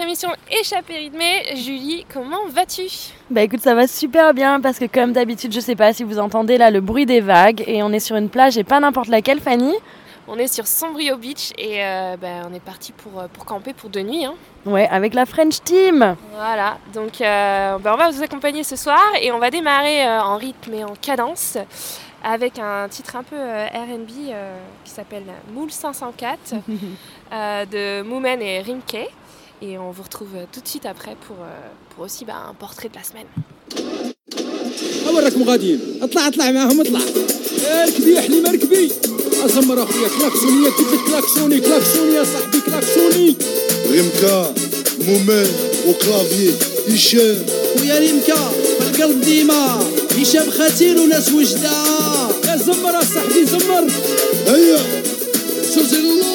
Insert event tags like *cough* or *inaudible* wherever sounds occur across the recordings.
Émission Échappée rythmée. Julie, comment vas-tu? Bah écoute, ça va super bien parce que comme d'habitude, je sais pas si vous entendez là le bruit des vagues et on est sur une plage et pas n'importe laquelle, Fanny. On est sur Sombrio Beach et euh, bah, on est parti pour, euh, pour camper pour deux nuits. Hein. Ouais, avec la French Team. Voilà, donc euh, bah, on va vous accompagner ce soir et on va démarrer en rythme et en cadence avec un titre un peu RB qui s'appelle Moule 504 *laughs* de Moomen et Rimke. Et on vous retrouve tout de suite après pour, pour aussi bah, un portrait de la semaine. وراكم غاديين اطلع اطلع معاهم اطلع ركبي حليمه ركبي ازمر اخويا كلاكسوني كيف كلاكسوني كلاكسوني يا صاحبي كلاكسوني رمكا مومن وكلافي هشام ويا ريمكا والقلب ديما هشام خطير وناس وجده يا زمر صاحبي زمر هيا سوزي اللوطو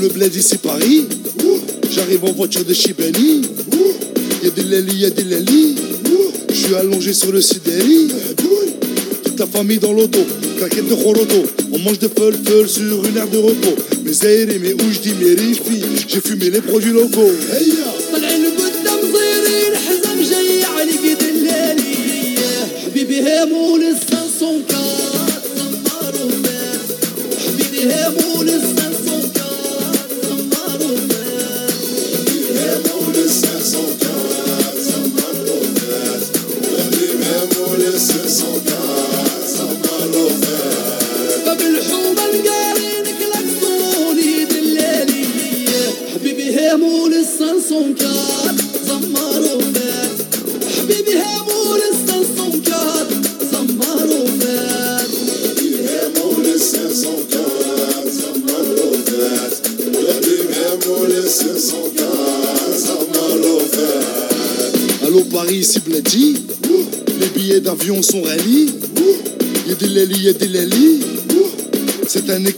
le bled ici Paris. J'arrive en voiture de Chibani Y'a des lali, y'a des lali Je suis allongé sur le Sideri Toute la famille dans l'auto Claquette de Roroto. On mange de feul feul sur une aire de repos. Mes aérés, mes ouches, dis mes J'ai fumé les produits locaux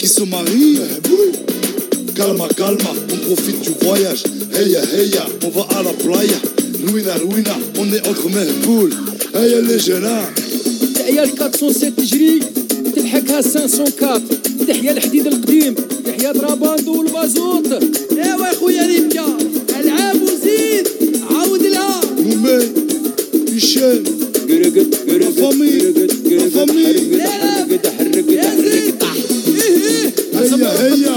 qui se marie Calma, calma, on profite du voyage Heya, heya, on va à la playa Ruina, ruina, on est entre Mehboul Heya les jeunes تحيا ال 407 تجري تلحقها 504 تحيا الحديد القديم تحيا دراباندو والبازوط ايوا يا خويا ريمكا العاب وزيد عاود لها Moumé, Michel, قرقت La famille, la famille. يا زيد إيه إيه Hey, yo.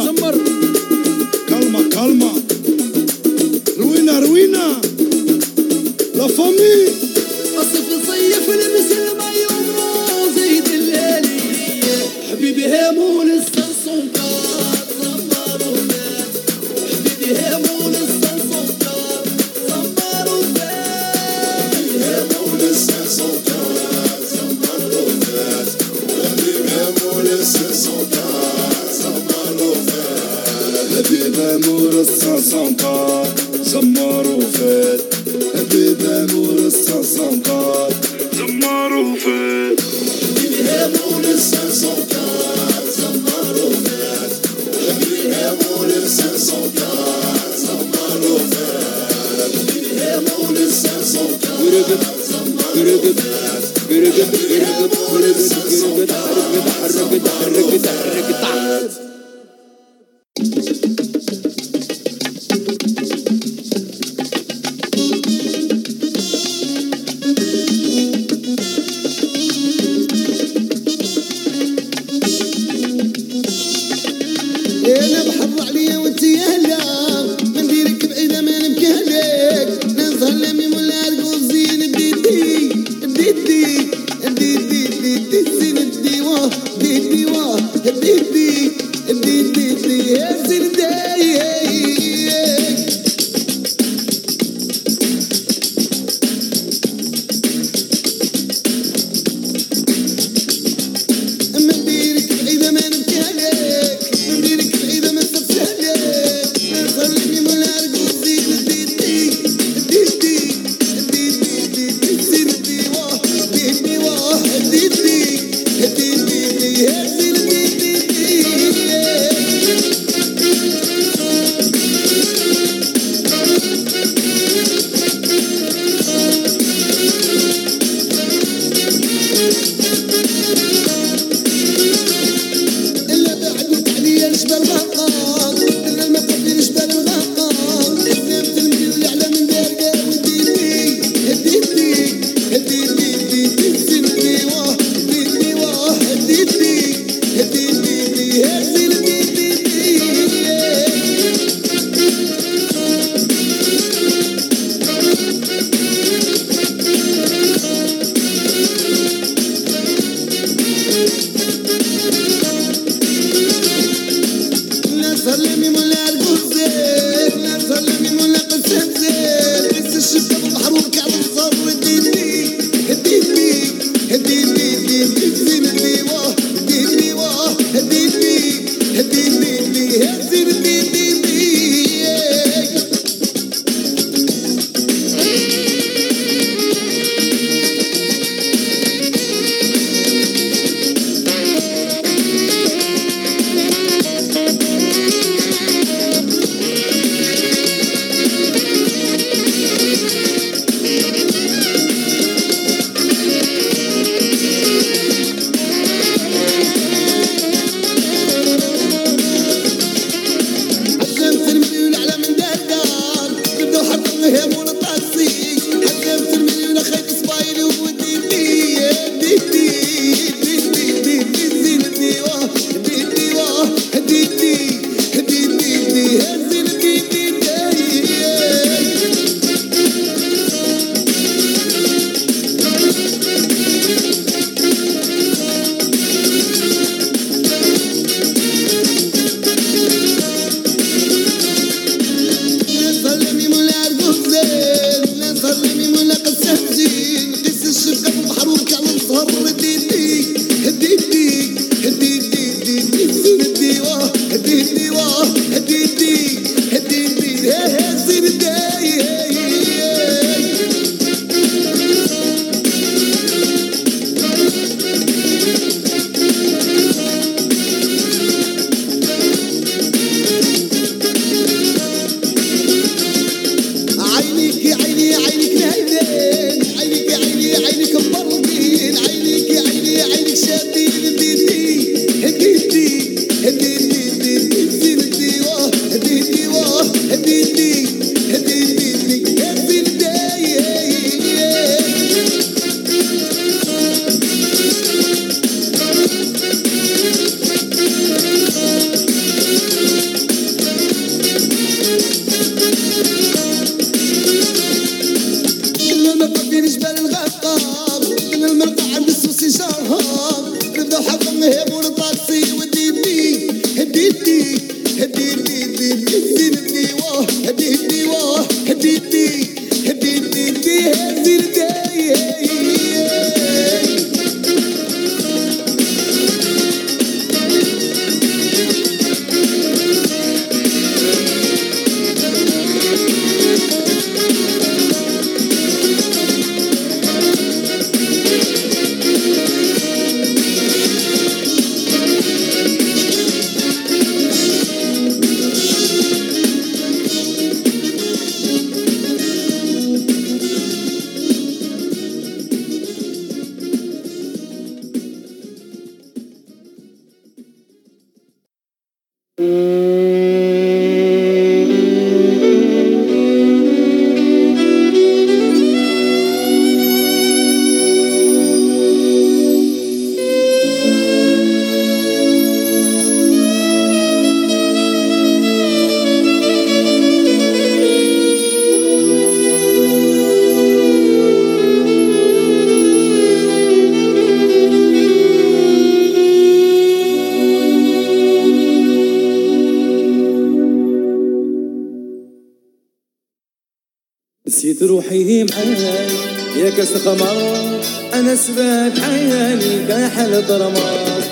القمر. أنا سبب عيالي كحل طرماس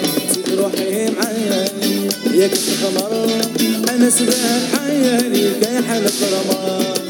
روحي معياني ياك القمر أنا سبب عيالي كحل طرماس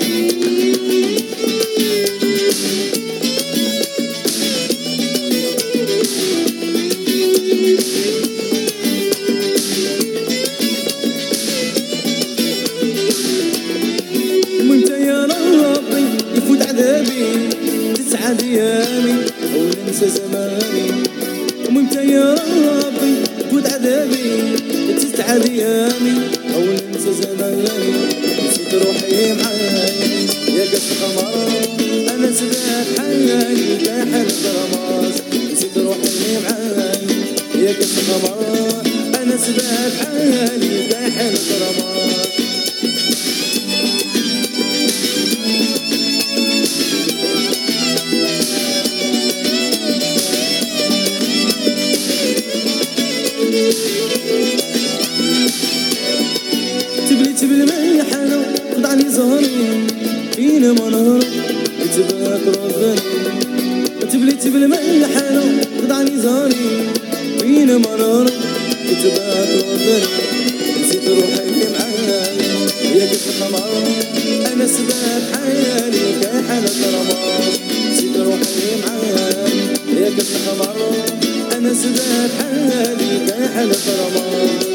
كتخضر أنا سباح حالي كحل فرمان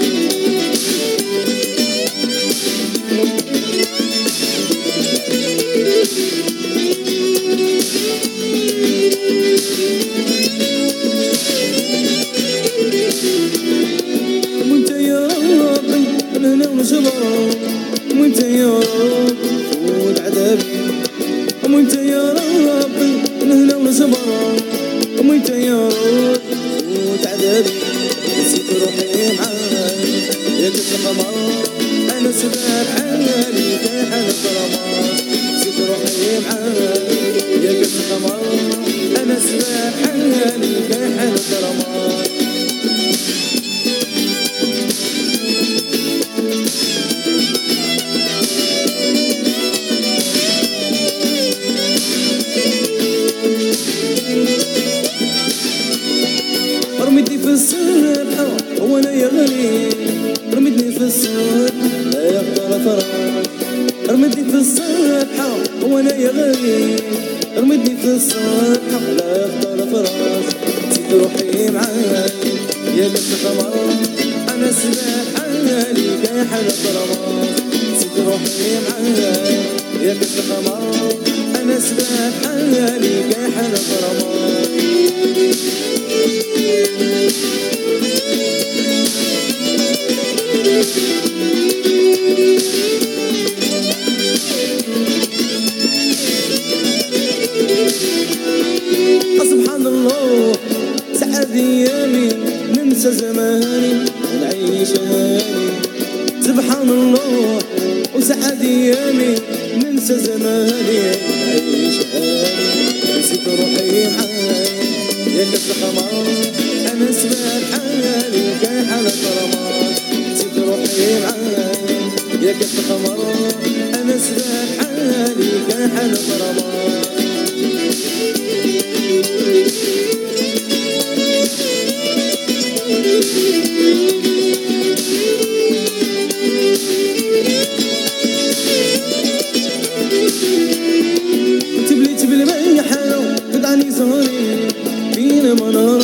الزهر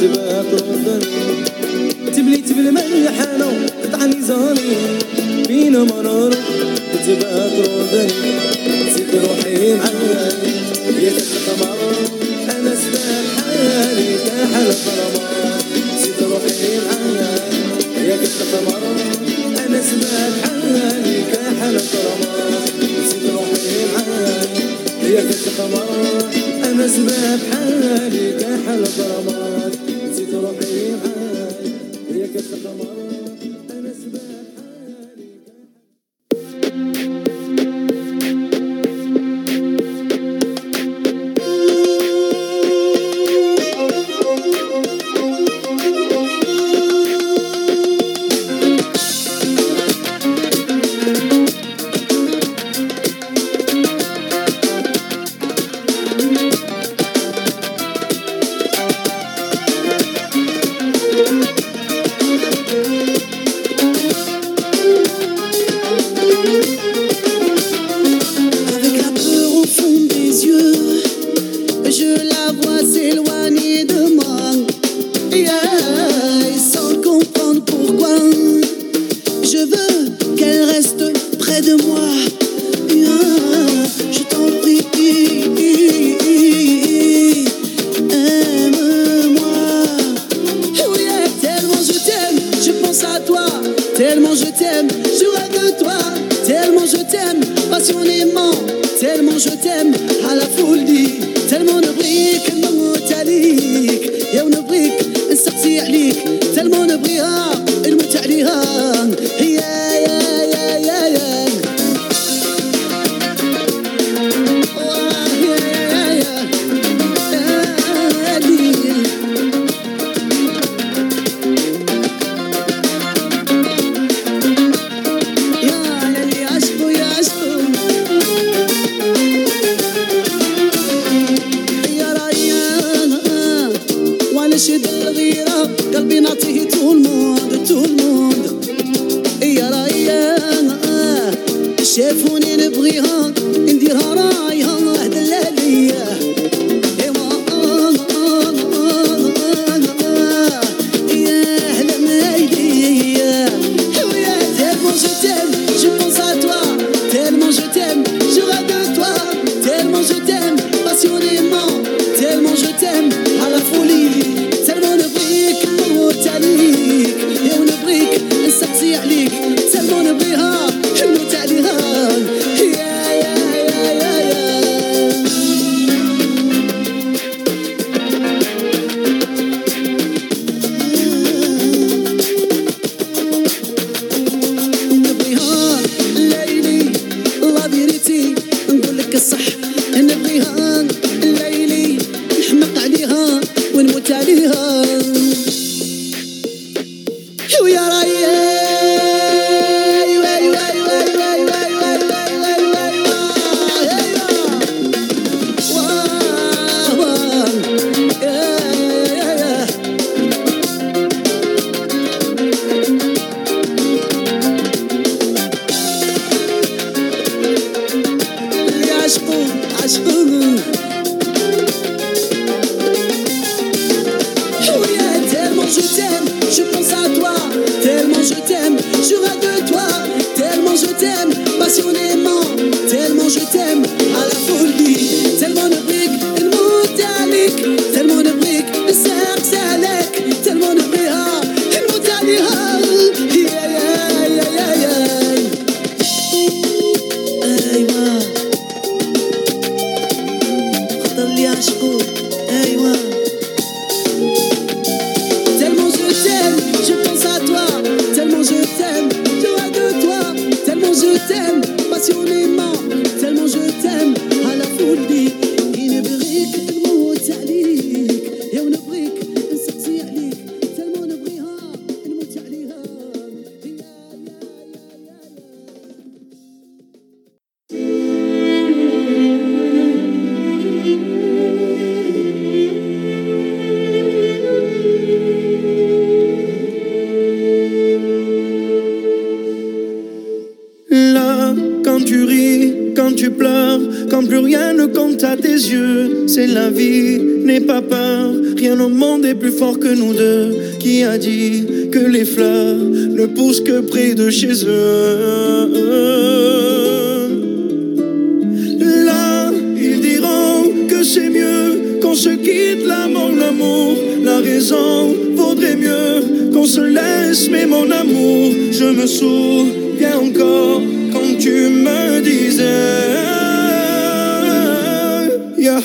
تباهت تبليت بالملحانة قطعني زهري فينا مرارة تباهت ربني نسيت روحي معلق يا تحت أنا سبان حالي كحل الغرمان روحي معلق يا تحت أنا سبان حالي كحل الغرمان روحي معلق يا تحت مسبة بحالي كحل غرامات نسيت روحي معاك يا كسر القمر qui a dit que les fleurs ne poussent que près de chez eux. Là, ils diront que c'est mieux qu'on se quitte, l'amour, l'amour, la raison vaudrait mieux qu'on se laisse, mais mon amour, je me souviens encore quand tu me disais, Ya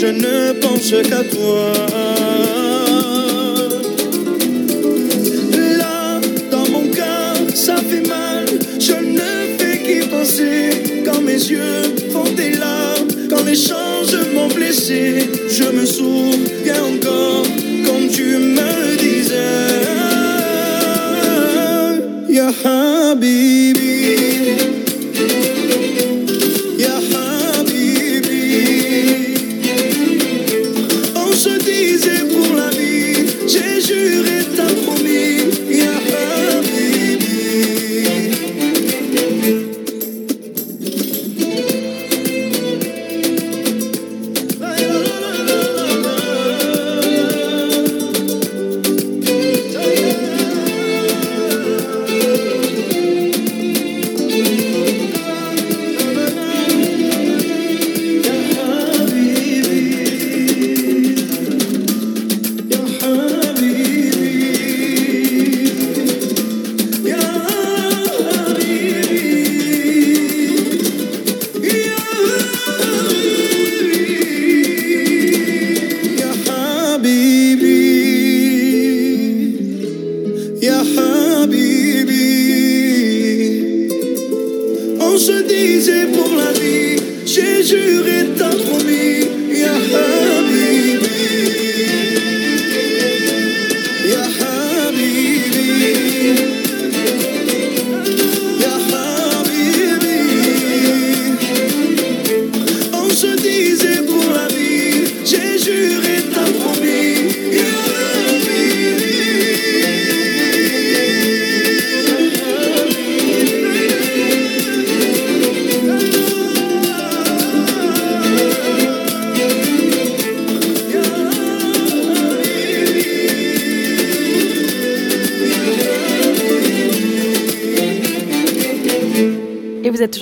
je ne pense qu'à toi. Là, dans mon cœur, ça fait mal, je ne fais qu'y penser. Quand mes yeux font des larmes, quand les changements blessé. je me souviens encore comme tu me disais. Ya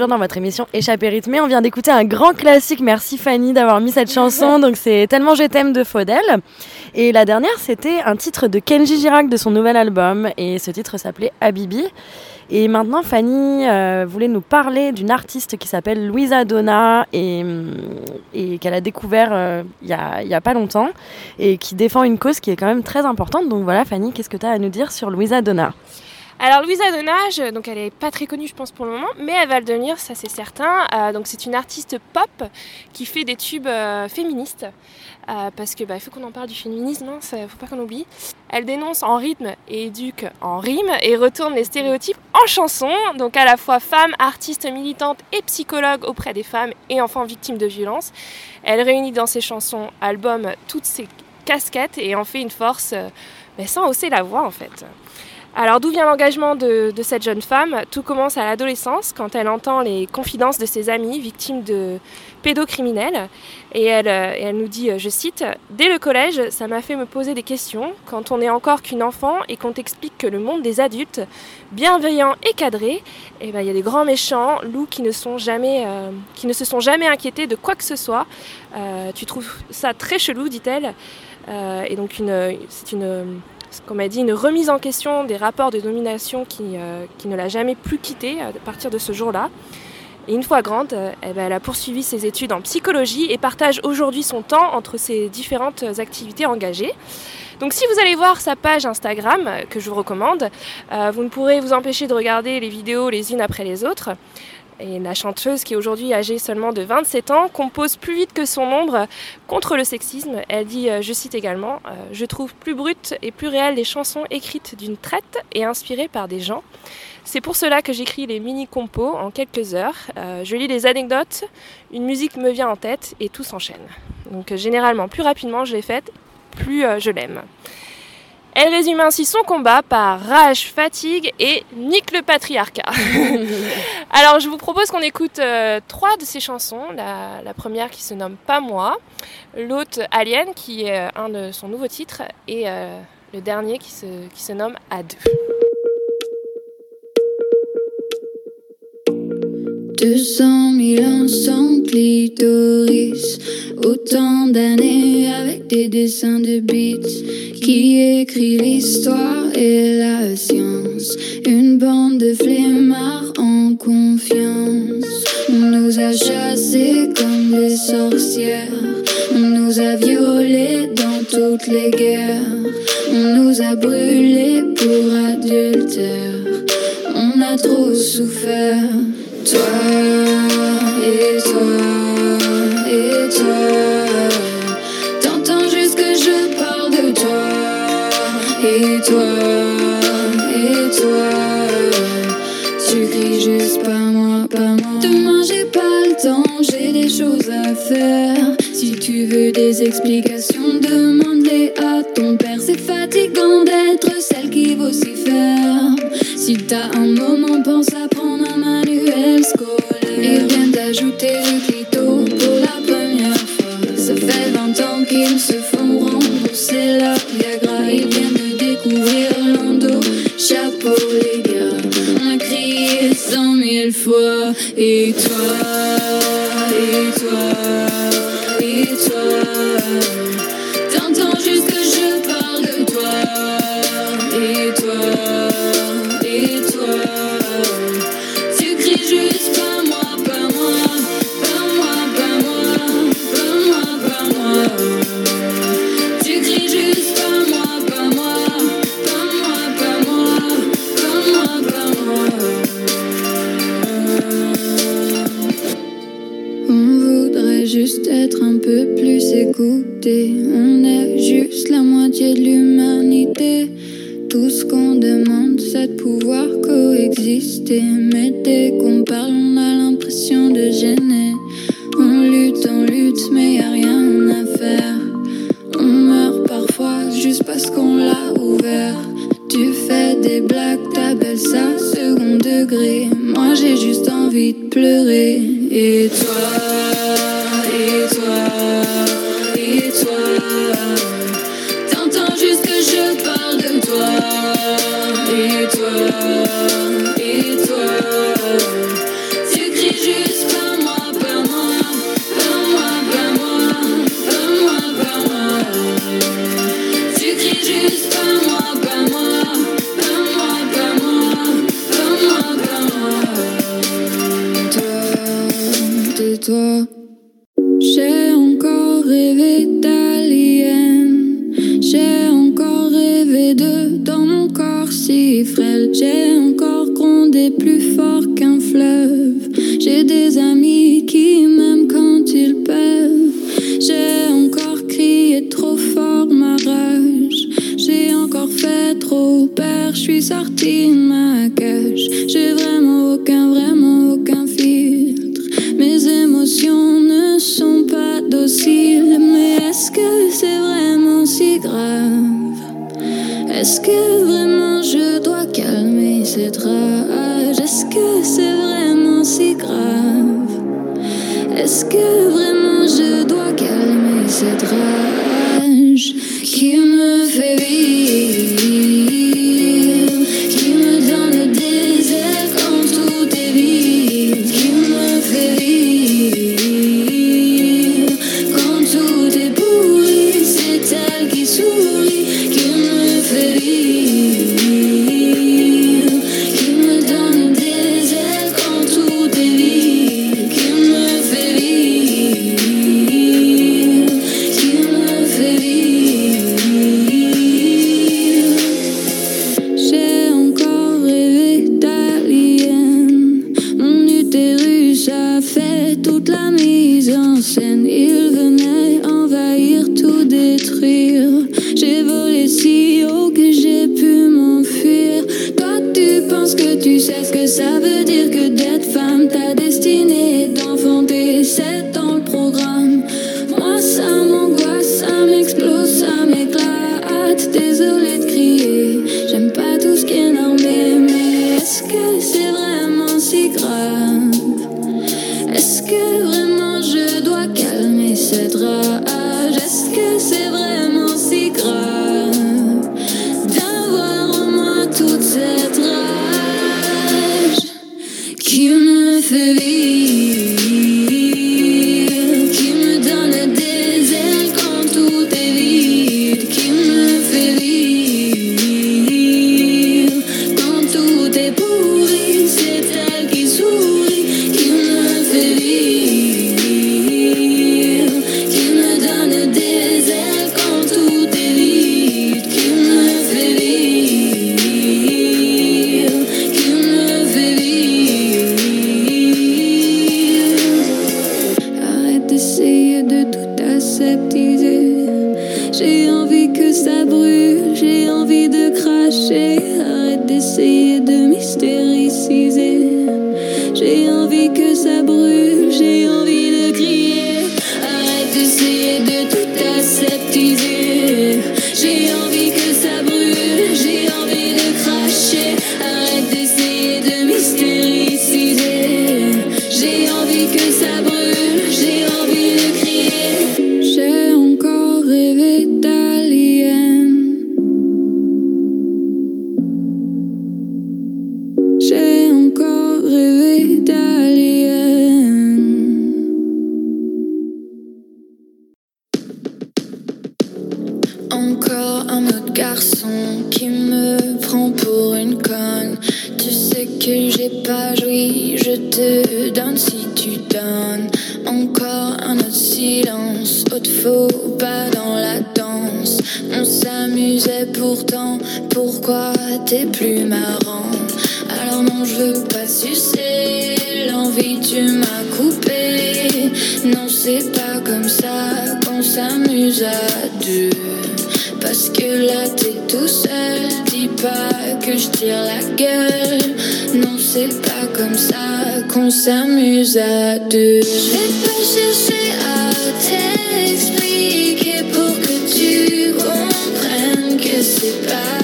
toujours dans votre émission Échappée rythmée. On vient d'écouter un grand classique. Merci Fanny d'avoir mis cette chanson. *laughs* Donc c'est Tellement je t'aime de Faudel. Et la dernière, c'était un titre de Kenji Girac de son nouvel album. Et ce titre s'appelait Habibi. Et maintenant, Fanny euh, voulait nous parler d'une artiste qui s'appelle Louisa Donna et, et qu'elle a découvert euh, il y, a, il y a pas longtemps et qui défend une cause qui est quand même très importante. Donc voilà, Fanny, qu'est-ce que tu as à nous dire sur Louisa Donna? Alors Louisa Donnage, donc elle est pas très connue je pense pour le moment, mais elle va le devenir, ça c'est certain. Euh, donc c'est une artiste pop qui fait des tubes euh, féministes. Euh, parce que bah, il faut qu'on en parle du féminisme, hein, ça, faut pas qu'on oublie. Elle dénonce en rythme et éduque en rime et retourne les stéréotypes en chanson. Donc à la fois femme, artiste militante et psychologue auprès des femmes et enfants victimes de violences. Elle réunit dans ses chansons, albums, toutes ses casquettes et en fait une force euh, mais sans hausser la voix en fait. Alors d'où vient l'engagement de, cette jeune femme? Tout commence à l'adolescence quand elle entend les confidences de ses amis victimes de pédocriminels et elle, euh, nous dit, euh, je cite, Dès le collège, ça m'a fait me poser des questions quand on n'est encore qu'une enfant et qu'on t'explique que le monde des adultes, bienveillant et cadré, eh ben, il y a des grands méchants, loups euh, qui ne se sont jamais inquiétés de quoi que ce soit. Tu trouves ça très chelou, dit-elle. Et donc c'est une comme elle dit, une remise en question des rapports de domination qui, euh, qui ne l'a jamais plus quittée à partir de ce jour-là. Et une fois grande, euh, eh ben, elle a poursuivi ses études en psychologie et partage aujourd'hui son temps entre ses différentes activités engagées. Donc si vous allez voir sa page Instagram, euh, que je vous recommande, euh, vous ne pourrez vous empêcher de regarder les vidéos les unes après les autres. Et la chanteuse, qui est aujourd'hui âgée seulement de 27 ans, compose plus vite que son ombre contre le sexisme. Elle dit, euh, je cite également, euh, Je trouve plus brutes et plus réelles les chansons écrites d'une traite et inspirées par des gens. C'est pour cela que j'écris les mini-compos en quelques heures. Euh, je lis des anecdotes, une musique me vient en tête et tout s'enchaîne. Donc généralement, plus rapidement je l'ai faite, plus je l'aime. Elle résume ainsi son combat par rage, fatigue et nique le patriarcat. *laughs* Alors je vous propose qu'on écoute euh, trois de ses chansons. La, première qui se nomme Pas moi, l'autre Alien qui est euh, un de son nouveau titre et euh, le dernier qui se, qui se nomme À deux. 200 000 ans sans clitoris Autant d'années avec des dessins de bits Qui écrit l'histoire et la science Une bande de flemmards en confiance. On nous a chassés comme des sorcières. On nous a violés dans toutes les guerres. On nous a brûlés pour adultère. On a trop souffert. Toi et toi et toi. T'entends juste que je parle de toi et toi Tu cries juste pas moi, pas moi. Demain j'ai pas le temps, j'ai des choses à faire. Si tu veux des explications, demande-les à ton père. C'est fatigant d'être celle qui faire. Si t'as un moment, pense à prendre un manuel scolaire. Ils viennent d'ajouter le Et toi, et toi, et toi. de pouvoir coexister. Mais dès qu'on parle, on a l'impression de gêner. On lutte, on lutte, mais y a rien à faire. On meurt parfois juste parce qu'on l'a ouvert. Tu fais des blagues, t'appelles ça second degré. Moi j'ai juste envie de pleurer. Et toi? que tu sais ce que ça veut dire que d'être femme, ta destinée est d'enfanter cette c'est pas comme ça qu'on s'amuse à deux. Je vais pas chercher à t'expliquer pour que tu comprennes que c'est pas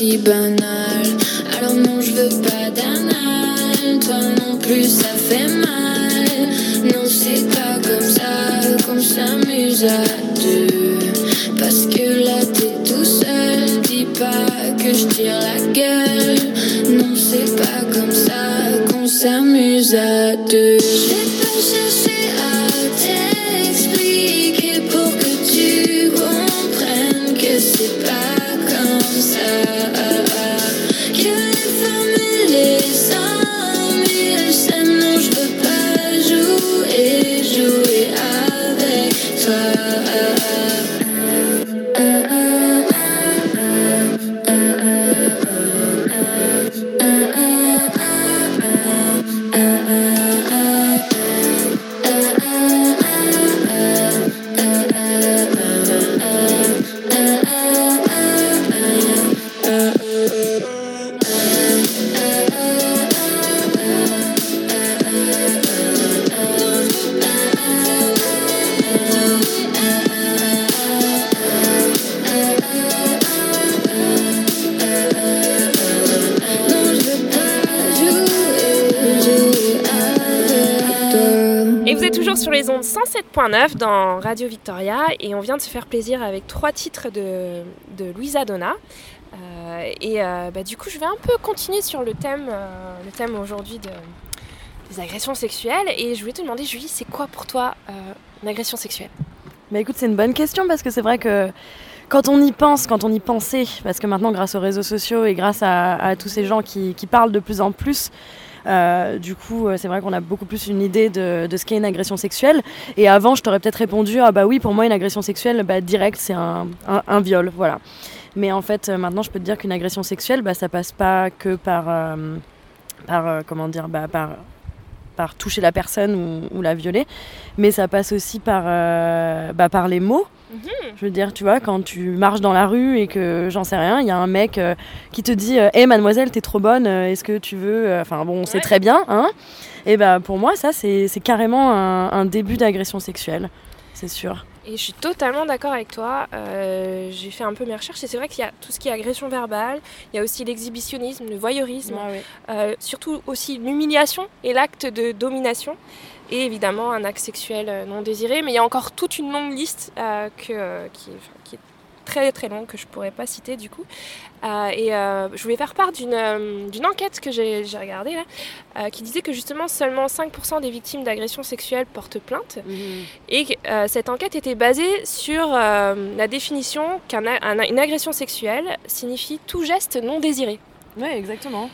banal. Alors non, je veux pas d'anal, toi non plus, ça fait mal. Non, c'est pas comme ça qu'on s'amuse à deux. Parce que là t'es tout seul, dis pas que je tire la gueule. Non, c'est pas comme ça qu'on s'amuse à deux. 107.9 dans Radio Victoria et on vient de se faire plaisir avec trois titres de, de Louisa Donna. Euh, et euh, bah, du coup, je vais un peu continuer sur le thème, euh, thème aujourd'hui de, des agressions sexuelles. Et je voulais te demander, Julie, c'est quoi pour toi une agression sexuelle? Bah écoute, c'est une bonne question parce que c'est vrai que quand on y pense, quand on y pensait, parce que maintenant grâce aux réseaux sociaux et grâce à, tous ces gens qui parlent de plus en plus, euh, du coup, euh, c'est vrai qu'on a beaucoup plus une idée de, ce qu'est une agression sexuelle. Et avant, je t'aurais peut-être répondu, ah bah oui, pour moi, une agression sexuelle, bah, direct, c'est un, viol, voilà. Mais en fait, euh, maintenant, je peux te dire qu'une agression sexuelle, bah, ça passe pas que par, par comment dire, bah, par, par toucher la personne ou, ou la violer, mais ça passe aussi par, euh, bah, par les mots. Je veux dire, tu vois, quand tu marches dans la rue et que j'en sais rien, il y a un mec euh, qui te dit Hé mademoiselle, t'es trop bonne, euh, est-ce que tu veux. euh, Enfin bon, c'est Ouais. très bien, hein. Et bah pour moi, ça, c'est c'est carrément un, un début d'agression sexuelle, c'est sûr. Et je suis totalement d'accord avec toi. Euh, J'ai fait un peu mes recherches et c'est vrai qu'il y a tout ce qui est agression verbale, il y a aussi l'exhibitionnisme, le voyeurisme, euh, surtout aussi l'humiliation et l'acte de domination. Et évidemment un acte sexuel euh, non désiré. Mais il y a encore toute une longue liste euh, que, qui, est- enfin, qui est très très longue que je pourrais pas citer du coup. Euh, et euh, je voulais faire part d'une euh, enquête que j'ai regardée là, qui disait que justement seulement 5% des victimes d'agressions sexuelles portent plainte. Et euh, cette enquête était basée sur la définition qu'une agression sexuelle signifie tout geste non désiré. Ouais, exactement.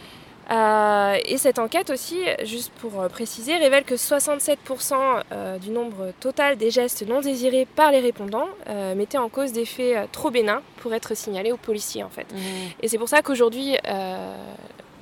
Euh, et cette enquête aussi, juste pour euh, préciser, révèle que 67% euh, du nombre total des gestes non désirés par les répondants euh, mettaient en cause des faits trop bénins pour être signalés aux policiers en fait. Et c'est pour ça qu'aujourd'hui,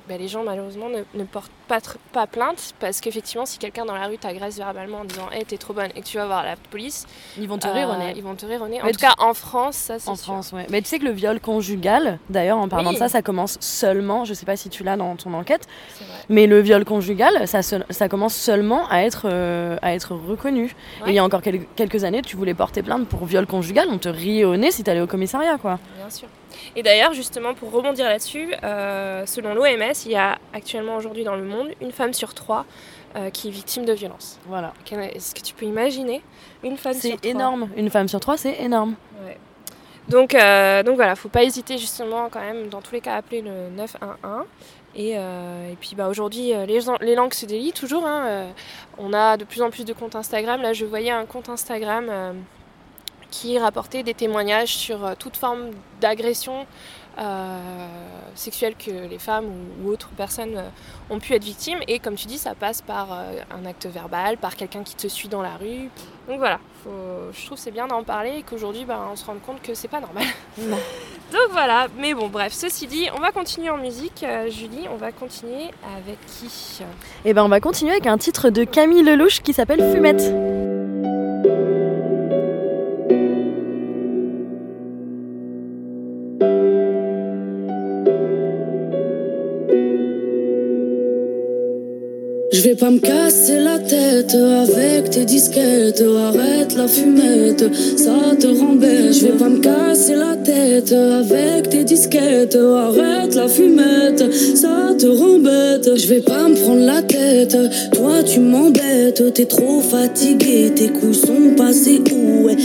bah, les gens malheureusement ne, ne portent pas, plainte parce qu'effectivement, si quelqu'un dans la rue t'agresse verbalement en disant Hey, t'es trop bonne et que tu vas voir la police, Ils vont te euh, rire, on est. Ils vont te rire au nez. En tout cas, en France, ça c'est En sûr. France, ouais. Mais tu sais que le viol conjugal, d'ailleurs, en parlant Oui. de ça, ça commence seulement, je sais pas si tu l'as dans ton enquête, C'est vrai. mais le viol conjugal, ça, se- ça commence seulement à être, euh, à être reconnu. Et il y a encore quel- quelques années, tu voulais porter plainte pour viol conjugal, on te riait au nez si t'allais au commissariat, quoi. Bien sûr. Et d'ailleurs, justement, pour rebondir là-dessus, euh, selon l'OMS, il y a actuellement aujourd'hui dans le monde une femme sur trois euh, qui est victime de violence. Voilà. Est-ce que tu peux imaginer une femme sur C'est trois énorme. Une femme sur trois, c'est énorme. Ouais. Donc, euh, donc voilà, faut pas hésiter justement quand même, dans tous les cas, à appeler le 911. Et, euh, et puis bah, aujourd'hui, les, les langues se délient toujours. hein, on a de plus en plus de comptes Instagram. Là, je voyais un compte Instagram qui rapportait des témoignages sur euh, toute forme d'agression euh, sexuelle que les femmes ou, ou autres personnes euh, ont pu être victimes. Et comme tu dis, ça passe par euh, un acte verbal, par quelqu'un qui te suit dans la rue. Donc voilà, faut- je trouve que c'est bien d'en parler et qu'aujourd'hui, bah, on se rende compte que c'est pas normal. *laughs* Donc voilà, mais bon, bref, ceci dit, on va continuer en musique. Julie, on va continuer avec qui? Et ben on va continuer avec un titre de Camille Lelouch qui s'appelle Fumette. Vais pas me casser la tête avec tes disquettes. Arrête la fumette, ça te rend bête. Je vais pas me casser la tête avec tes disquettes. Arrête la fumette, ça te rend bête. Je vais pas me prendre la tête, toi tu m'embêtes. T'es trop fatigué, tes couilles sont passées où ouais.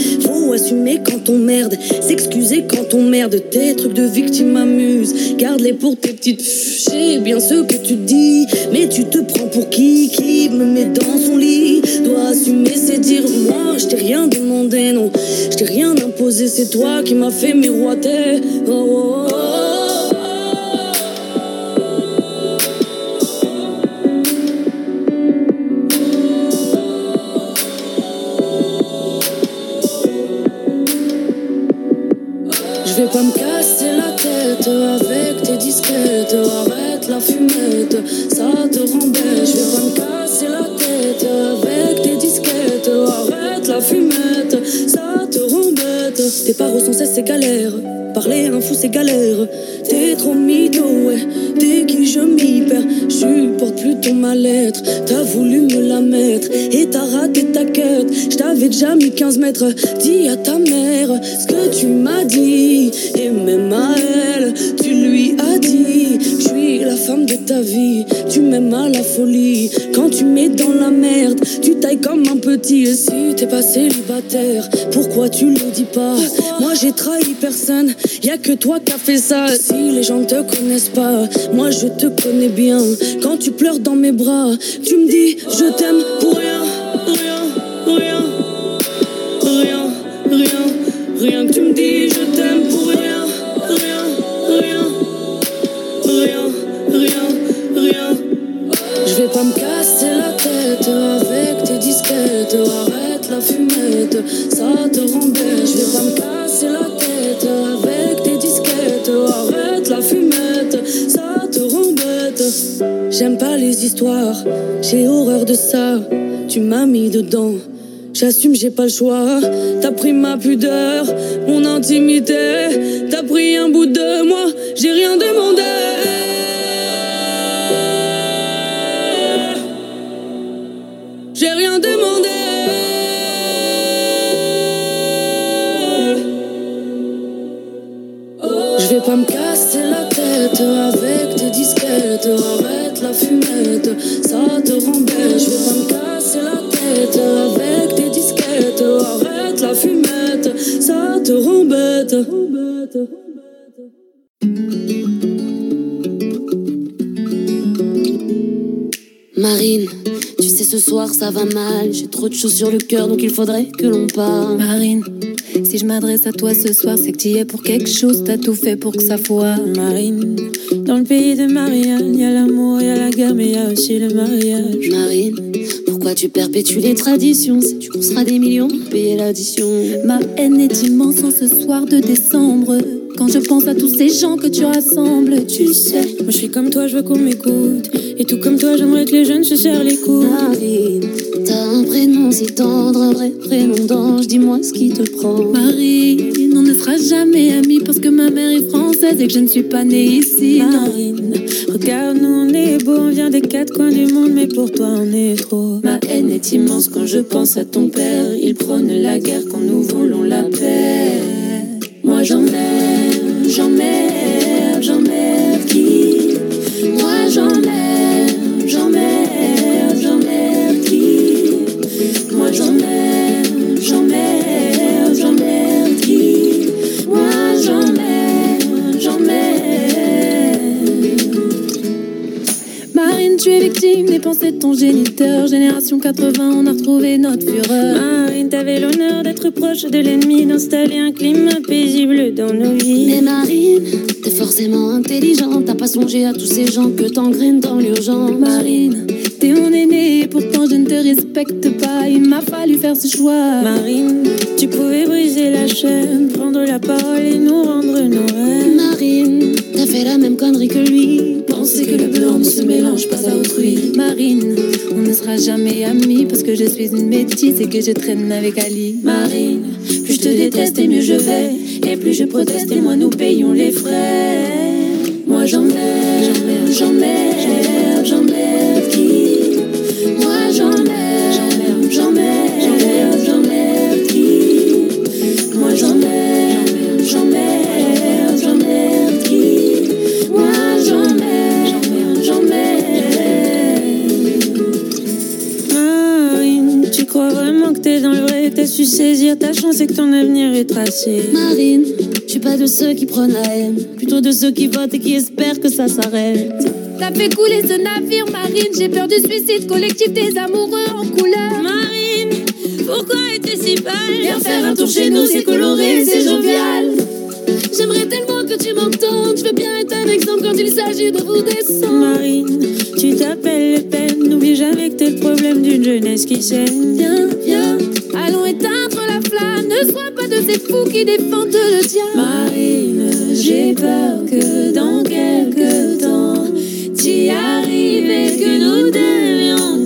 Assumer quand on merde, s'excuser quand on merde. Tes trucs de victime m'amusent, garde-les pour tes petites. Je sais bien ce que tu dis, mais tu te prends pour qui? Qui me met dans son lit? Dois assumer, c'est dire moi, je t'ai rien demandé, non. Je t'ai rien imposé, c'est toi qui m'as fait miroiter. Oh, oh, oh. Parler un fou, c'est galère. T'es trop mytho, ouais. Dès qui je m'y perds, je supporte plus ton mal-être. T'as voulu me la mettre et t'as raté ta quête. Je t'avais déjà mis 15 mètres. Dis à ta mère ce que tu m'as dit. Et même à elle, tu lui as dit. Je suis la femme de ta vie. Tu m'aimes à la folie. Quand tu mets dans la merde, tu tailles comme un petit. Et si t'es pas célibataire, pourquoi tu le dis pas? Moi j'ai trahi personne. Y a que toi qui as fait ça. Si les gens te connaissent pas, moi je te connais bien. Quand tu pleures dans mes bras, tu me dis je t'aime pour rien, rien, rien, rien, rien, rien tu me dis je t'aime pour rien, rien, rien, rien, rien, rien. Je vais pas me casser la tête avec tes disquettes. Arrête la fumette, ça te rend bête. Je vais pas me casser la tête avec tes disquettes. Arrête la fumette, ça te rend bête. J'aime pas les histoires, j'ai horreur de ça. Tu m'as mis dedans. J'assume, j'ai pas le choix. T'as pris ma pudeur, mon intimité. T'as pris un bout de moi, j'ai rien demandé. Je vais pas me casser la tête avec tes disquettes. Arrête la fumette, ça te rend bête. Je vais pas me casser la tête avec tes disquettes. Arrête la fumette, ça te rend bête. Marine, tu sais ce soir ça va mal, j'ai trop de choses sur le cœur donc il faudrait que l'on parle. Marine, si je m'adresse à toi ce soir, c'est que tu y es pour quelque chose, t'as tout fait pour que ça foire. Marine, dans le pays de Marianne, y a l'amour, y a la guerre, mais y a aussi le mariage. Marine, pourquoi tu perpétues les traditions? Sais-tu qu'on sera des millions payer l'addition Ma haine est immense en ce soir de décembre. Quand je pense à tous ces gens que tu rassembles, tu sais. Moi je suis comme toi, je veux qu'on m'écoute. Et tout comme toi, j'aimerais que les jeunes se serrent les coudes. Marine, t'as un prénom si tendre, un vrai prénom d'ange, dis-moi ce qui te prend. Marine, on ne sera jamais amis parce que ma mère est française et que je ne suis pas née ici. Marine, regarde, nous on est beau, on vient des quatre coins du monde, mais pour toi on est trop. Ma haine est immense quand je pense à ton père. Il prône la guerre quand nous pensées de ton géniteur. Génération 80, on a retrouvé notre fureur. Marine, t'avais l'honneur d'être proche de l'ennemi, d'installer un climat paisible dans nos vies. Mais Marine, t'es forcément intelligente. T'as pas songé à tous ces gens que t'engraines dans l'urgence. Marine, t'es mon aîné, pourtant je ne te respecte pas. Il m'a fallu faire ce choix. Marine, tu pouvais briser la chaîne, prendre la parole et nous rendre nos rêves. Marine, t'as fait la même connerie que lui. Penser que le blanc ne se mélange pas à autrui. Marine, on ne sera jamais amis parce que je suis une métisse et que je traîne avec Ali. Marine, plus je te déteste et mieux je vais. Et plus je proteste et moins nous payons les frais. Moi j'emmerde, j'emmerde, j'emmerde, j'emmerde qui saisir ta chance et que ton avenir est tracé. Marine, je suis pas de ceux qui prennent la haine, plutôt de ceux qui votent et qui espèrent que ça s'arrête. T'as fait couler ce navire, Marine. J'ai peur du suicide collectif des amoureux en couleur. Marine, pourquoi es-tu si pâle? Viens faire un tour chez nous, c'est coloré, c'est jovial. J'aimerais tellement que tu m'entendes. Je veux bien être un exemple quand il s'agit de vous descendre. Marine, tu t'appelles Le Pen. N'oublie jamais que t'es le problème d'une jeunesse qui saigne. Viens, viens, Allons éteindre. Ne sois pas de ces fous qui défendent le diable. Marine, j'ai peur que dans quelques temps, t'y arrives et que nous devions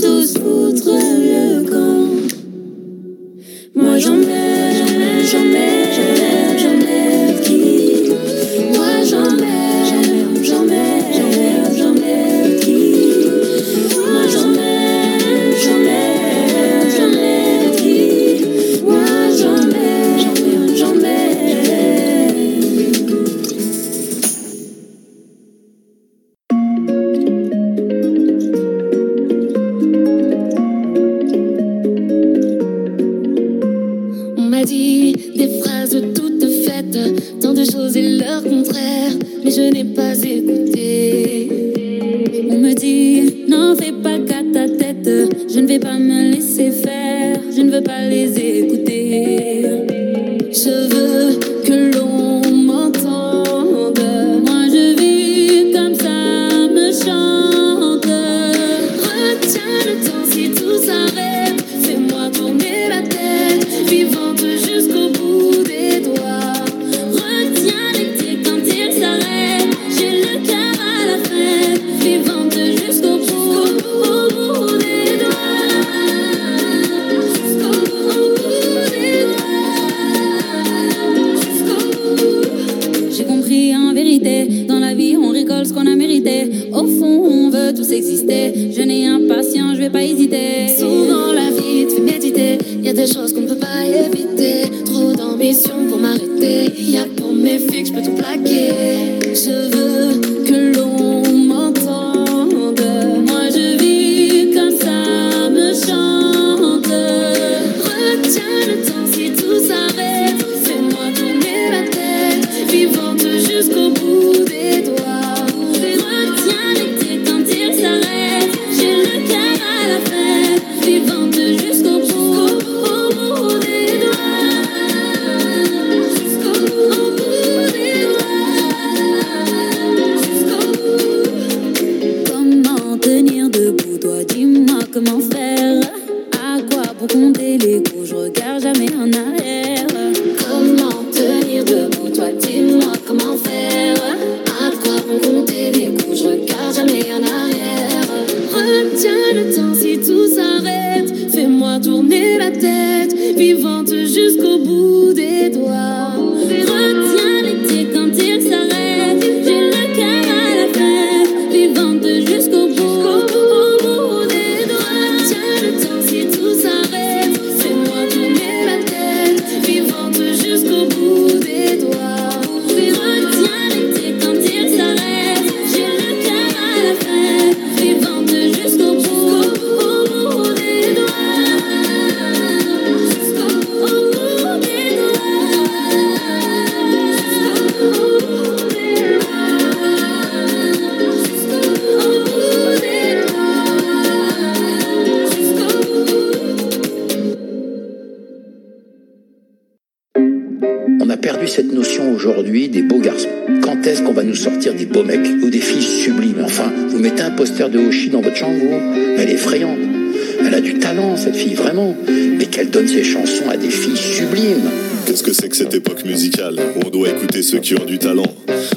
Mais qu'elle donne ses chansons à des filles sublimes. Qu'est-ce que c'est que cette époque musicale où on doit écouter ceux qui ont du talent?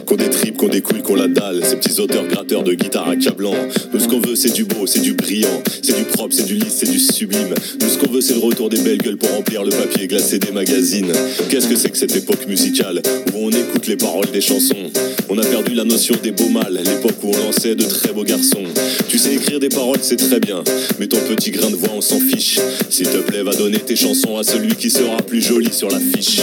Qu'on des tripes, qu'on des couilles, qu'on la dalle. Ces petits auteurs gratteurs de guitare accablant Nous ce qu'on veut c'est du beau, c'est du brillant. C'est du propre, c'est du lisse, c'est du sublime. Nous ce qu'on veut c'est le retour des belles gueules pour remplir le papier glacé des magazines. Qu'est-ce que c'est que cette époque musicale où on écoute les paroles des chansons? On a perdu la notion des beaux mâles L'époque où on lançait de très beaux garçons. Tu sais écrire des paroles c'est très bien Mais ton petit grain de voix on s'en fiche. S'il te plaît va donner tes chansons à celui qui sera plus joli sur la fiche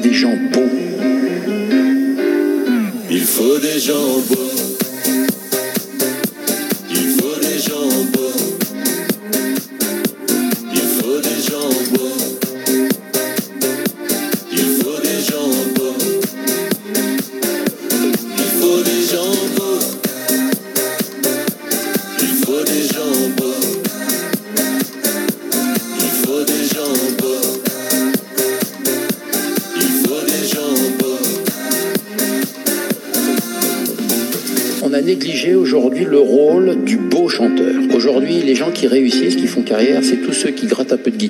des gens beaux. Il faut des gens beaux.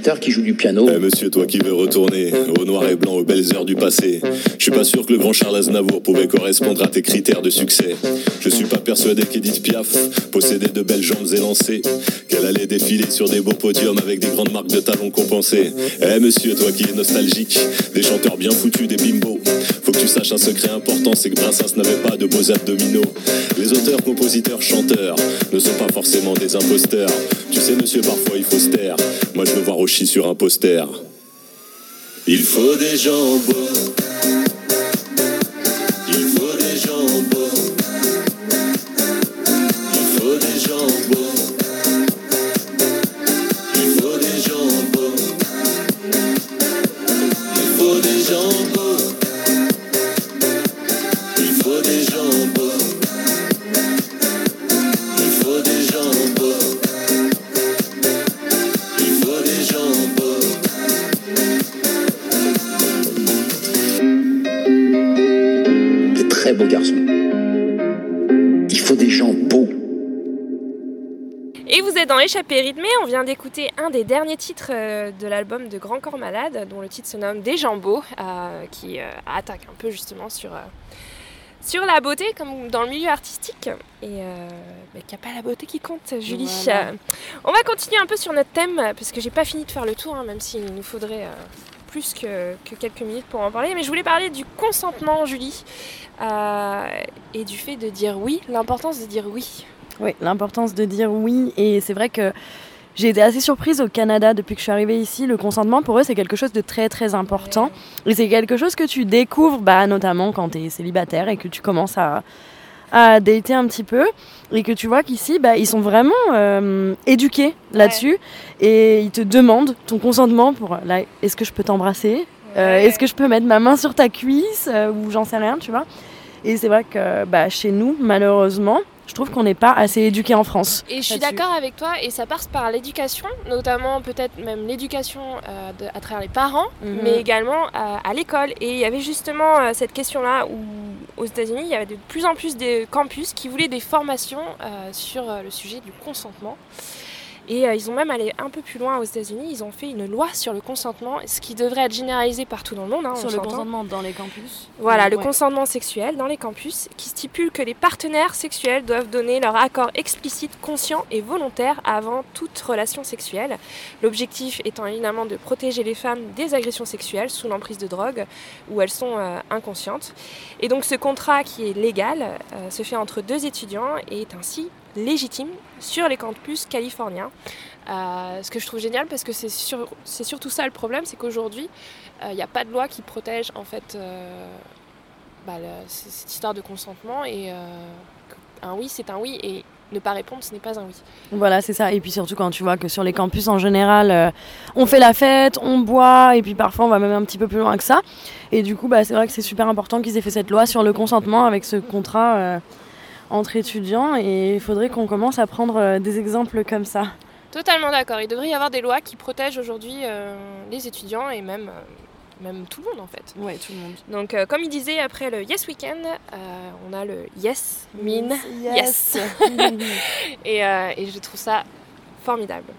Guitare. Eh monsieur, toi qui veux retourner au noir et blanc, aux belles heures du passé, je suis pas sûr que le grand Charles Aznavour pouvait correspondre à tes critères de succès. Je suis pas persuadé qu'Edith Piaf possédait de belles jambes élancées, qu'elle allait défiler sur des beaux podiums avec des grandes marques de talons compensées. Eh monsieur, toi qui es nostalgique, des chanteurs bien foutus, des bimbos, saches un secret important, c'est que Brassens n'avait pas de beaux abdominaux. Les auteurs, compositeurs, chanteurs ne sont pas forcément des imposteurs. Tu sais, monsieur, parfois il faut se taire. Moi, je veux voir Oshi sur un poster. Il faut des gens beaux. On vient d'écouter un des derniers titres euh, de l'album de Grand Corps Malade, dont le titre se nomme Des Jambeaux, euh, qui euh, attaque un peu justement sur, euh, sur la beauté, comme dans le milieu artistique. Et qu'il n'y a pas la beauté qui compte, Julie. Voilà. On va continuer un peu sur notre thème, parce que j'ai pas fini de faire le tour, hein, même s'il nous faudrait plus que, que quelques minutes pour en parler. Mais je voulais parler du consentement, Julie, euh, et du fait de dire oui, l'importance de dire oui. Oui, l'importance de dire oui. Et c'est vrai que j'ai été assez surprise au Canada depuis que je suis arrivée ici. Le consentement, pour eux, c'est quelque chose de très très important. Et c'est quelque chose que tu découvres, bah, notamment quand tu es célibataire et que tu commences à, à dater un petit peu. Et que tu vois qu'ici, bah, ils sont vraiment euh, éduqués là-dessus. Et ils te demandent ton consentement pour, là, est-ce que je peux t'embrasser? Euh, Est-ce que je peux mettre ma main sur ta cuisse? Euh, Ou j'en sais rien, tu vois. Et c'est vrai que bah, chez nous, malheureusement, je trouve qu'on n'est pas assez éduqué en France. Et je suis d'accord avec toi, et ça passe par l'éducation, notamment peut-être même l'éducation euh, à travers les parents, Mhm. mais également euh, à l'école. Et il y avait justement euh, cette question-là où aux États-Unis, il y avait de plus en plus de campus qui voulaient des formations euh, sur euh, le sujet du consentement. Et euh, ils ont même allé un peu plus loin aux États-Unis, ils ont fait une loi sur le consentement, ce qui devrait être généralisé partout dans le monde. hein, Sur le consentement dans les campus Voilà, le consentement sexuel dans les campus qui stipule que les partenaires sexuels doivent donner leur accord explicite, conscient et volontaire avant toute relation sexuelle. L'objectif étant évidemment de protéger les femmes des agressions sexuelles sous l'emprise de drogue où elles sont euh, inconscientes. Et donc ce contrat qui est légal euh, se fait entre deux étudiants et est ainsi légitime sur les campus californiens. Euh, ce que je trouve génial parce que c'est sur- surtout ça le problème, c'est qu'aujourd'hui, euh, il n'y a pas de loi qui protège en fait euh, bah, cette histoire de consentement et un oui c'est un oui et ne pas répondre ce n'est pas un oui. Voilà, c'est ça. Et puis surtout quand tu vois que sur les campus en général, on fait la fête, on boit, et puis parfois on va même un petit peu plus loin que ça. Et du coup, bah, c'est vrai que c'est super important qu'ils aient fait cette loi sur le consentement avec ce contrat entre étudiants. Et il faudrait qu'on commence à prendre euh, des exemples comme ça. Totalement d'accord. Il devrait y avoir des lois qui protègent aujourd'hui euh, les étudiants et même, euh, même tout le monde en fait. Ouais, tout le monde. Donc, euh, comme il disait après le Yes Weekend, on a le Yes Mean Yes. *laughs* et, et je trouve ça formidable.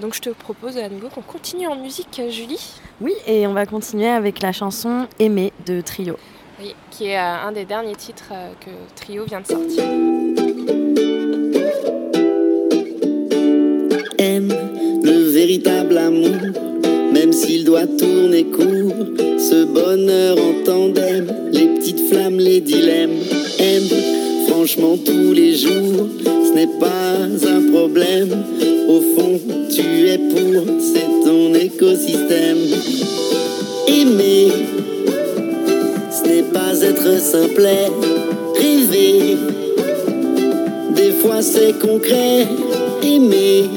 Donc, je te propose à nouveau qu'on continue en musique, Julie. Oui, et on va continuer avec la chanson Aimée de Trio. Oui, qui est euh, un des derniers titres euh, que Trio vient de sortir. aime le véritable amour, même s'il doit tourner court. Ce bonheur en tandem, les petites flammes, les dilemmes. Aime franchement tous les jours, ce n'est pas un problème. Au fond, tu es pour, c'est ton écosystème. Aimer, être simplet. Rêver, des fois c'est concret. Aimer,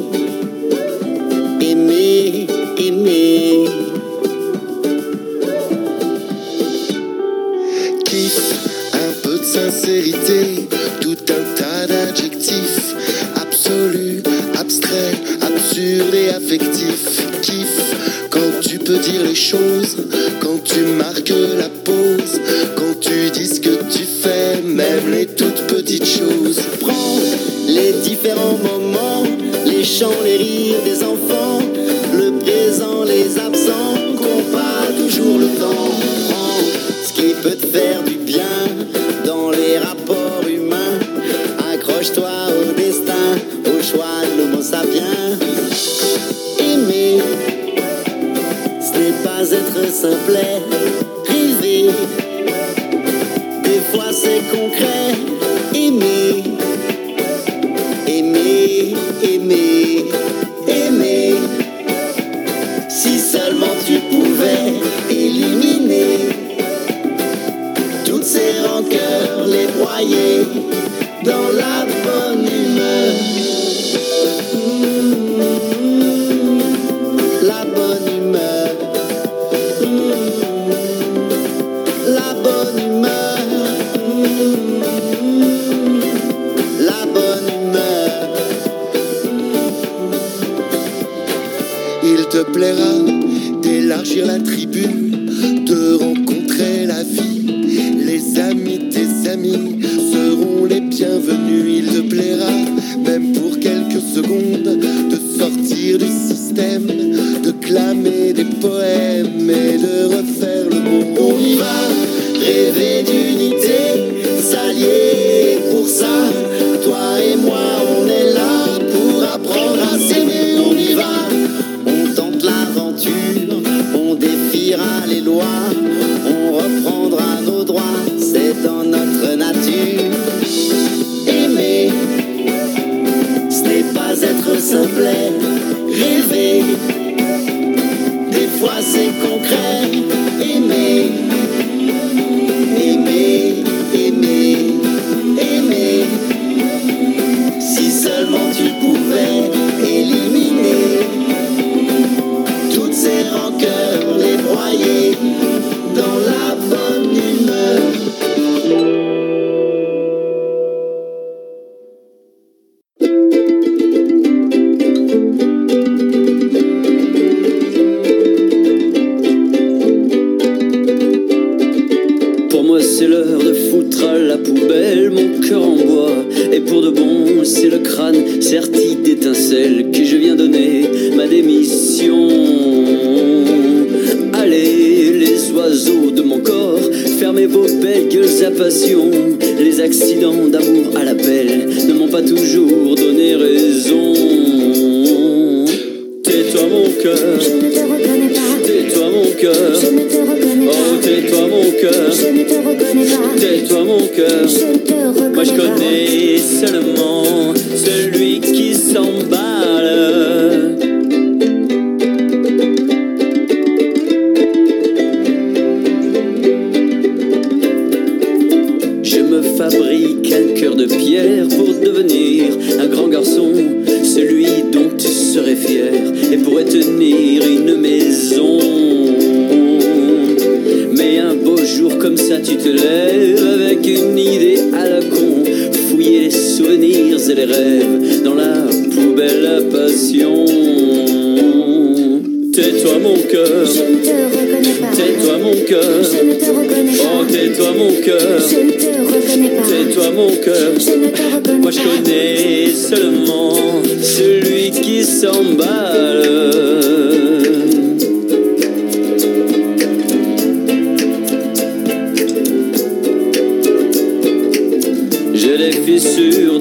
de clamer des poèmes et de refaire le monde. On y va, rêver d'unité, s'allier pour ça.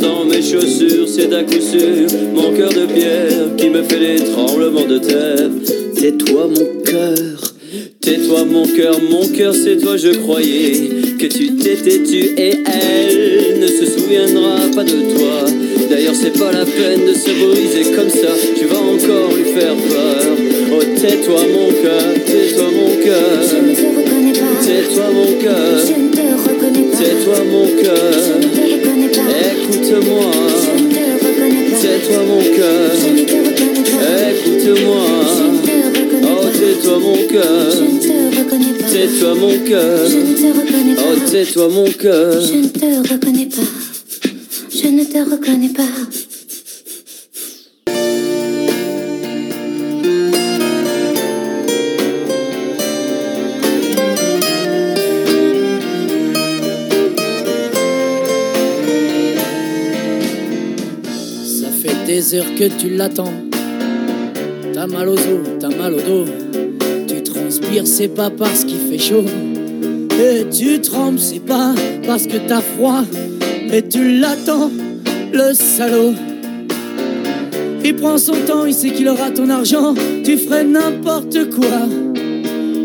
Dans mes chaussures, c'est à coup sûr mon cœur de pierre qui me fait des tremblements de terre. Tais-toi mon cœur, tais-toi mon cœur, mon cœur c'est toi je croyais que tu t'étais tu et elle ne se souviendra pas de toi. D'ailleurs c'est pas la peine de se briser comme ça, tu vas encore lui faire peur. Oh tais-toi mon cœur, tais-toi mon cœur, Je ne te reconnais pas. tais-toi mon cœur, Je ne te reconnais pas. tais-toi mon cœur. Reconnais pas. Écoute-moi, tais-toi mon cœur. Écoute-moi, oh tais-toi mon cœur. Je ne te reconnais pas. Tais-toi mon cœur. Je ne te reconnais pas. Oh tais-toi mon cœur. Je ne te reconnais pas. Je ne te reconnais pas. Heures que tu l'attends. T'as mal aux os, t'as mal au dos. Tu transpires, c'est pas parce qu'il fait chaud. Et tu trembles, c'est pas parce que t'as froid. Mais tu l'attends, le salaud. Il prend son temps, il sait qu'il aura ton argent. Tu ferais n'importe quoi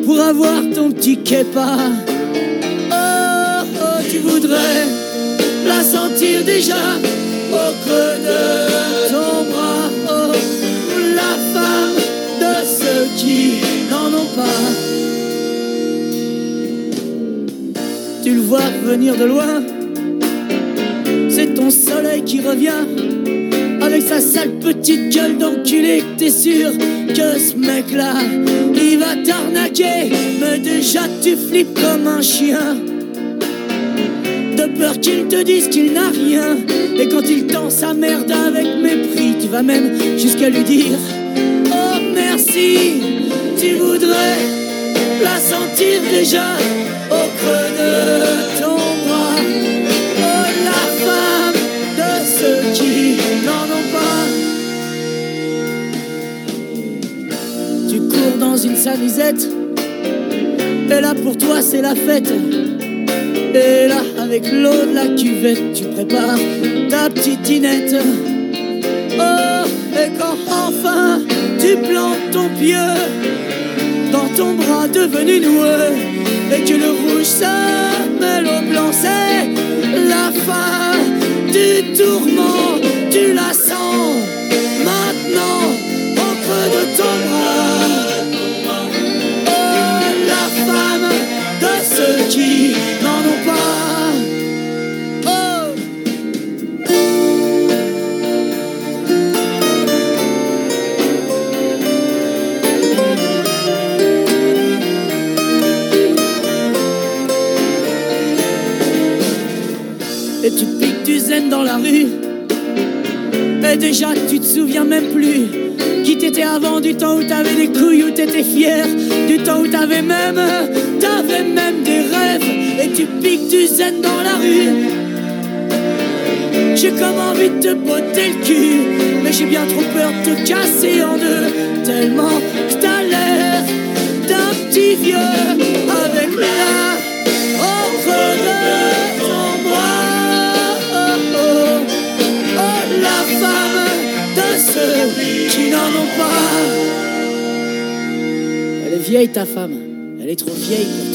pour avoir ton petit képa. Oh, oh, tu voudrais la sentir déjà au creux de venir de loin, c'est ton soleil qui revient. Avec sa sale petite gueule d'enculé, t'es sûr que ce mec-là, il va t'arnaquer. Mais déjà tu flippes comme un chien de peur qu'il te dise qu'il n'a rien. Et quand il tend sa merde avec mépris, tu vas même jusqu'à lui dire Oh merci, tu voudrais la sentir déjà au creux de dans une salisette, et là pour toi c'est la fête. Et là, avec l'eau de la cuvette, tu prépares ta petite dinette. Oh, et quand enfin tu plantes ton pied dans ton bras devenu noueux, et que le rouge se mêle au blanc, c'est la fin du tourment. Tu la sens maintenant au creux de ton bras. Qui n'en pas. Oh. Et tu piques du zen dans la rue. Et déjà tu te souviens même plus qui t'étais avant du temps où t'avais des couilles, où t'étais fier, du temps où t'avais même, t'avais même des rêves. Et tu piques du zen dans la rue. J'ai comme envie de te botter le cul, mais j'ai bien trop peur de te casser en deux, tellement que t'as l'air d'un petit vieux avec la au n'en ont pas. Elle est vieille ta femme, elle est trop vieille pour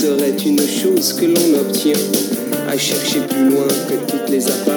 serait une chose que l'on obtient à chercher plus loin que toutes les apparences.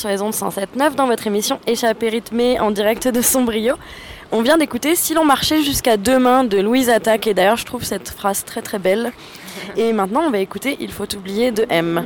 sur les ondes 107.9 dans votre émission Échappée rythmée en direct de Sombrio. On vient d'écouter Si l'on marchait jusqu'à demain de Louise Attaque et d'ailleurs je trouve cette phrase très très belle. Et maintenant on va écouter Il faut oublier de M.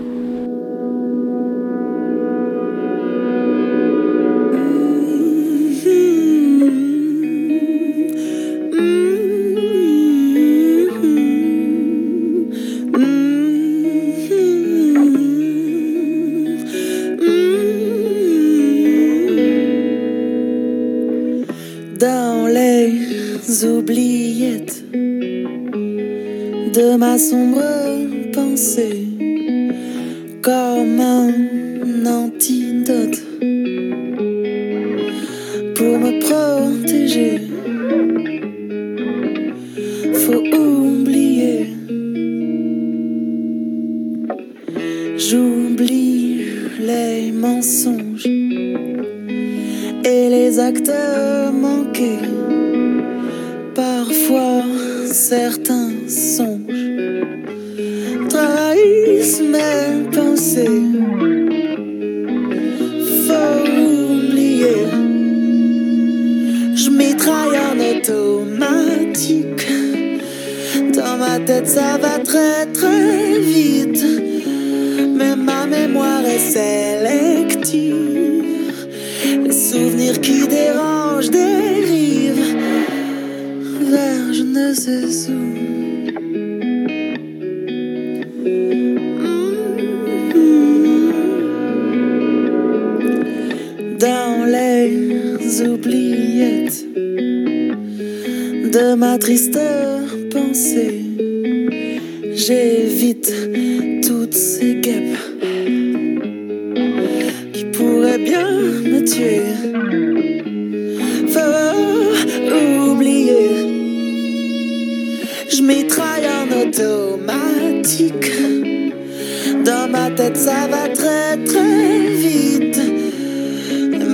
Dans ma tête, ça va très très vite.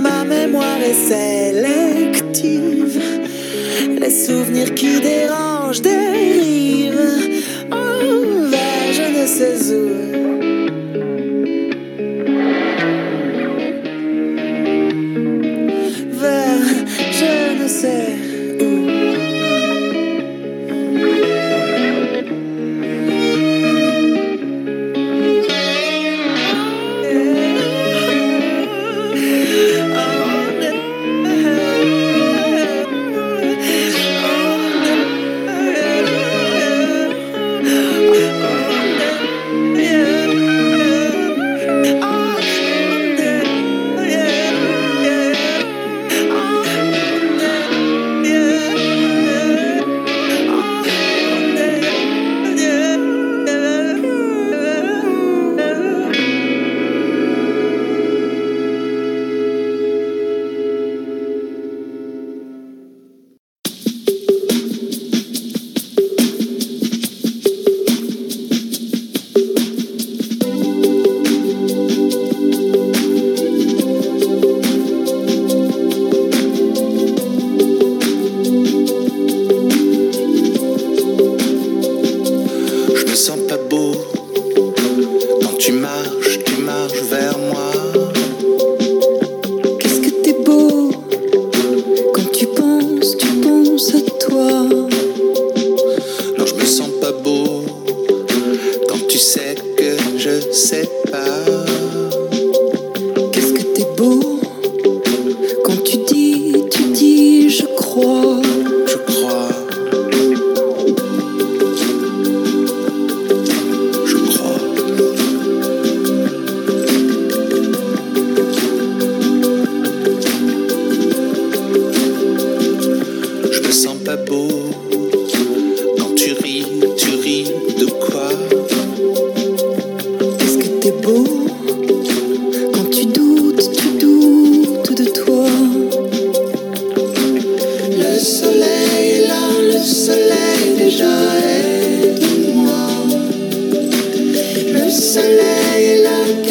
Ma mémoire est sélective. Les souvenirs qui dérangent dérivent. Oh, ben, je ne sais où.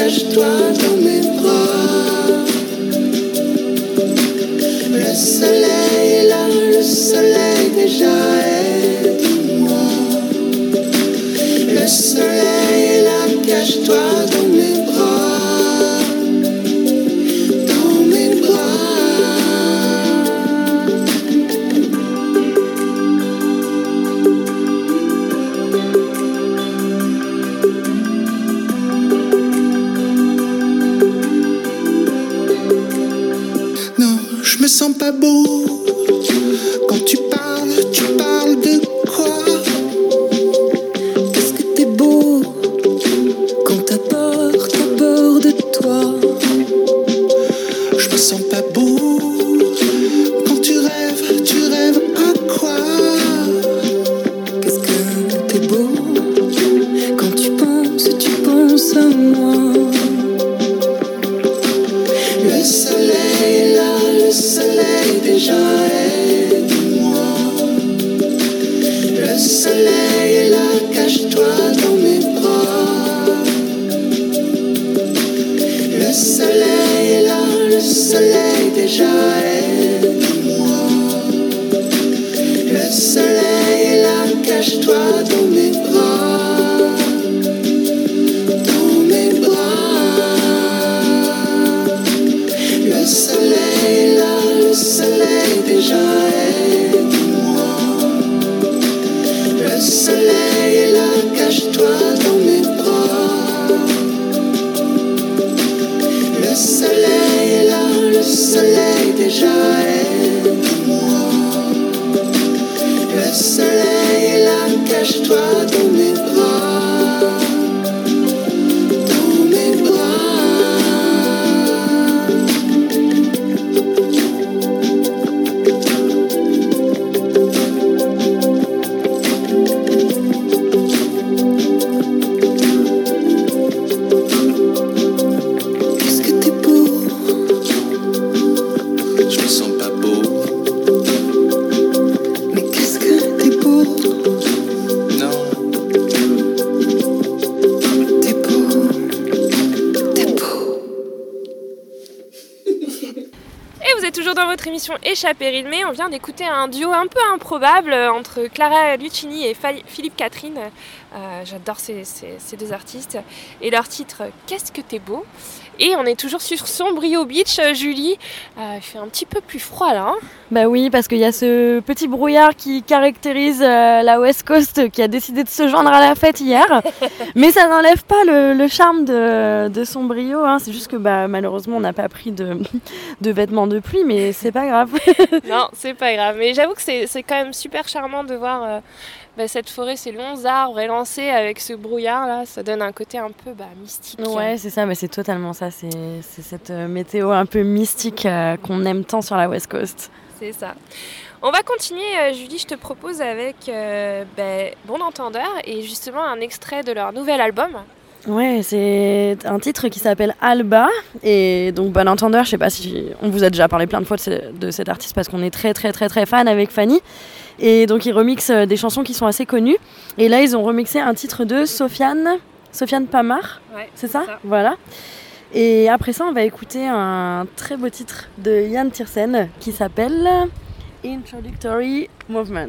Lâche-toi dans mes bras. Le soleil est là, le soleil déjà est moi. Le soleil est là, cache-toi. sont pas beaux. L'émission Échappée rythmée, on vient d'écouter un duo un peu improbable entre Clara Lucchini et Philippe Catherine. Euh, j'adore ces, ces, deux artistes. Et leur titre Qu'est-ce que t'es beau? Et on est toujours sur Sombrio Beach, euh, Julie. Euh, il fait un petit peu plus froid là. Hein bah oui, parce qu'il y a ce petit brouillard qui caractérise euh, la West Coast qui a décidé de se joindre à la fête hier. *laughs* Mais ça n'enlève pas le, charme de, de Sombrio. Hein. C'est juste que bah, malheureusement on n'a pas pris de, de, vêtements de pluie, mais c'est pas grave. *laughs* non, c'est pas grave. Mais j'avoue que c'est quand même super charmant de voir bah, cette forêt, ces longs arbres élancés avec ce brouillard là, ça donne un côté un peu bah, mystique. Ouais, c'est ça, mais c'est totalement ça. C'est cette euh, météo un peu mystique euh, qu'on aime tant sur la West Coast. C'est ça. On va continuer, euh, Julie, je te propose avec bah, Bon Entendeur et justement un extrait de leur nouvel album. Ouais, c'est un titre qui s'appelle Alba. Et donc, Bon Entendeur, je sais pas si on vous a déjà parlé plein de fois de, de cet artiste parce qu'on est très, très, très, très fan avec Fanny. Et donc ils remixent euh, des chansons qui sont assez connues. Et là, ils ont remixé un titre de Sofiane, Sofiane Pamar. c'est ça, Voilà. Et après ça, on va écouter un très beau titre de Yann Tiersen qui s'appelle Introductory Movements.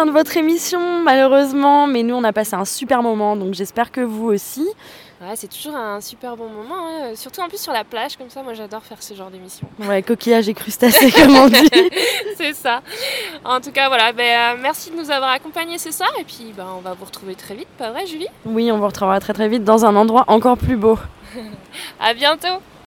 Fin de votre émission, malheureusement, mais nous on a passé un super moment, donc j'espère que vous aussi. Ouais, c'est toujours un super bon moment, hein. surtout en plus sur la plage, comme ça, moi j'adore faire ce genre d'émission. Ouais, coquillage et crustacés, *laughs* comme on dit. *laughs* c'est ça. En tout cas, voilà, ben, euh, merci de nous avoir accompagnés ce soir, et puis ben, on va vous retrouver très vite, pas vrai, Julie? Oui, on vous retrouvera très très vite dans un endroit encore plus beau. *laughs* à bientôt